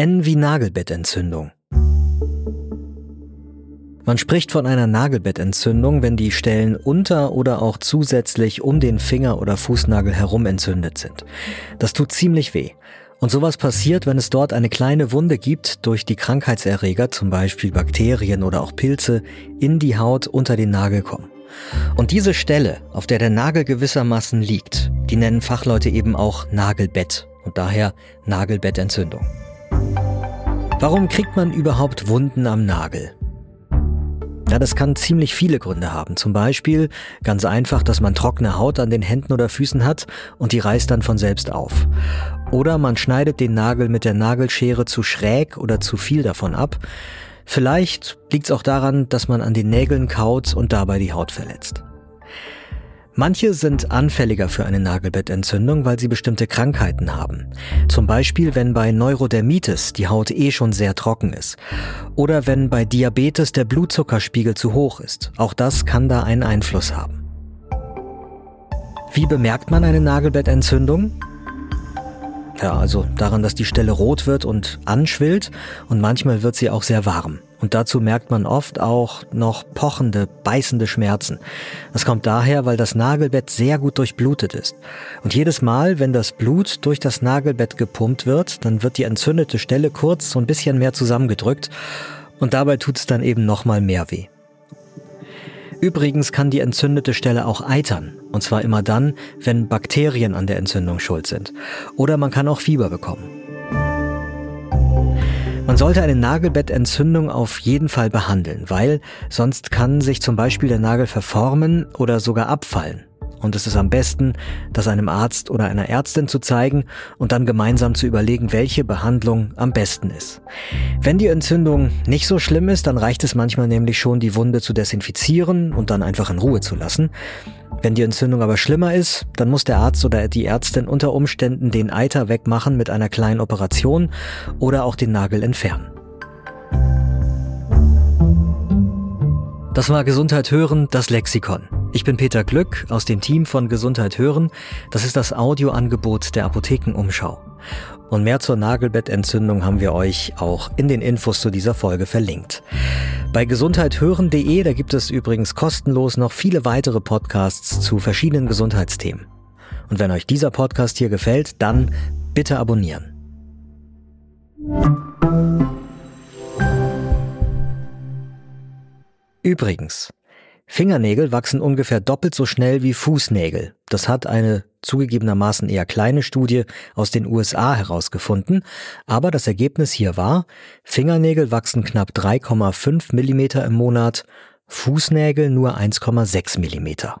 N wie Nagelbettentzündung. Man spricht von einer Nagelbettentzündung, wenn die Stellen unter oder auch zusätzlich um den Finger oder Fußnagel herum entzündet sind. Das tut ziemlich weh. Und sowas passiert, wenn es dort eine kleine Wunde gibt, durch die Krankheitserreger, zum Beispiel Bakterien oder auch Pilze, in die Haut unter den Nagel kommen. Und diese Stelle, auf der der Nagel gewissermaßen liegt, die nennen Fachleute eben auch Nagelbett und daher Nagelbettentzündung. Warum kriegt man überhaupt Wunden am Nagel? Ja, das kann ziemlich viele Gründe haben. Zum Beispiel ganz einfach, dass man trockene Haut an den Händen oder Füßen hat und die reißt dann von selbst auf. Oder man schneidet den Nagel mit der Nagelschere zu schräg oder zu viel davon ab. Vielleicht liegt es auch daran, dass man an den Nägeln kaut und dabei die Haut verletzt. Manche sind anfälliger für eine Nagelbettentzündung, weil sie bestimmte Krankheiten haben. Zum Beispiel, wenn bei Neurodermitis die Haut eh schon sehr trocken ist. Oder wenn bei Diabetes der Blutzuckerspiegel zu hoch ist. Auch das kann da einen Einfluss haben. Wie bemerkt man eine Nagelbettentzündung? Ja, also daran, dass die Stelle rot wird und anschwillt und manchmal wird sie auch sehr warm. Und dazu merkt man oft auch noch pochende, beißende Schmerzen. Das kommt daher, weil das Nagelbett sehr gut durchblutet ist. Und jedes Mal, wenn das Blut durch das Nagelbett gepumpt wird, dann wird die entzündete Stelle kurz so ein bisschen mehr zusammengedrückt und dabei tut es dann eben nochmal mehr weh. Übrigens kann die entzündete Stelle auch eitern. Und zwar immer dann, wenn Bakterien an der Entzündung schuld sind. Oder man kann auch Fieber bekommen. Man sollte eine Nagelbettentzündung auf jeden Fall behandeln, weil sonst kann sich zum Beispiel der Nagel verformen oder sogar abfallen. Und es ist am besten, das einem Arzt oder einer Ärztin zu zeigen und dann gemeinsam zu überlegen, welche Behandlung am besten ist. Wenn die Entzündung nicht so schlimm ist, dann reicht es manchmal nämlich schon, die Wunde zu desinfizieren und dann einfach in Ruhe zu lassen. Wenn die Entzündung aber schlimmer ist, dann muss der Arzt oder die Ärztin unter Umständen den Eiter wegmachen mit einer kleinen Operation oder auch den Nagel entfernen. Das war Gesundheit hören, das Lexikon. Ich bin Peter Glück aus dem Team von Gesundheit hören. Das ist das Audioangebot der Apothekenumschau. Und mehr zur Nagelbettentzündung haben wir euch auch in den Infos zu dieser Folge verlinkt. Bei gesundheithören.de, da gibt es übrigens kostenlos noch viele weitere Podcasts zu verschiedenen Gesundheitsthemen. Und wenn euch dieser Podcast hier gefällt, dann bitte abonnieren. Übrigens, Fingernägel wachsen ungefähr doppelt so schnell wie Fußnägel. Das hat eine zugegebenermaßen eher kleine Studie aus den USA herausgefunden, aber das Ergebnis hier war, Fingernägel wachsen knapp 3,5 Millimeter im Monat, Fußnägel nur 1,6 Millimeter.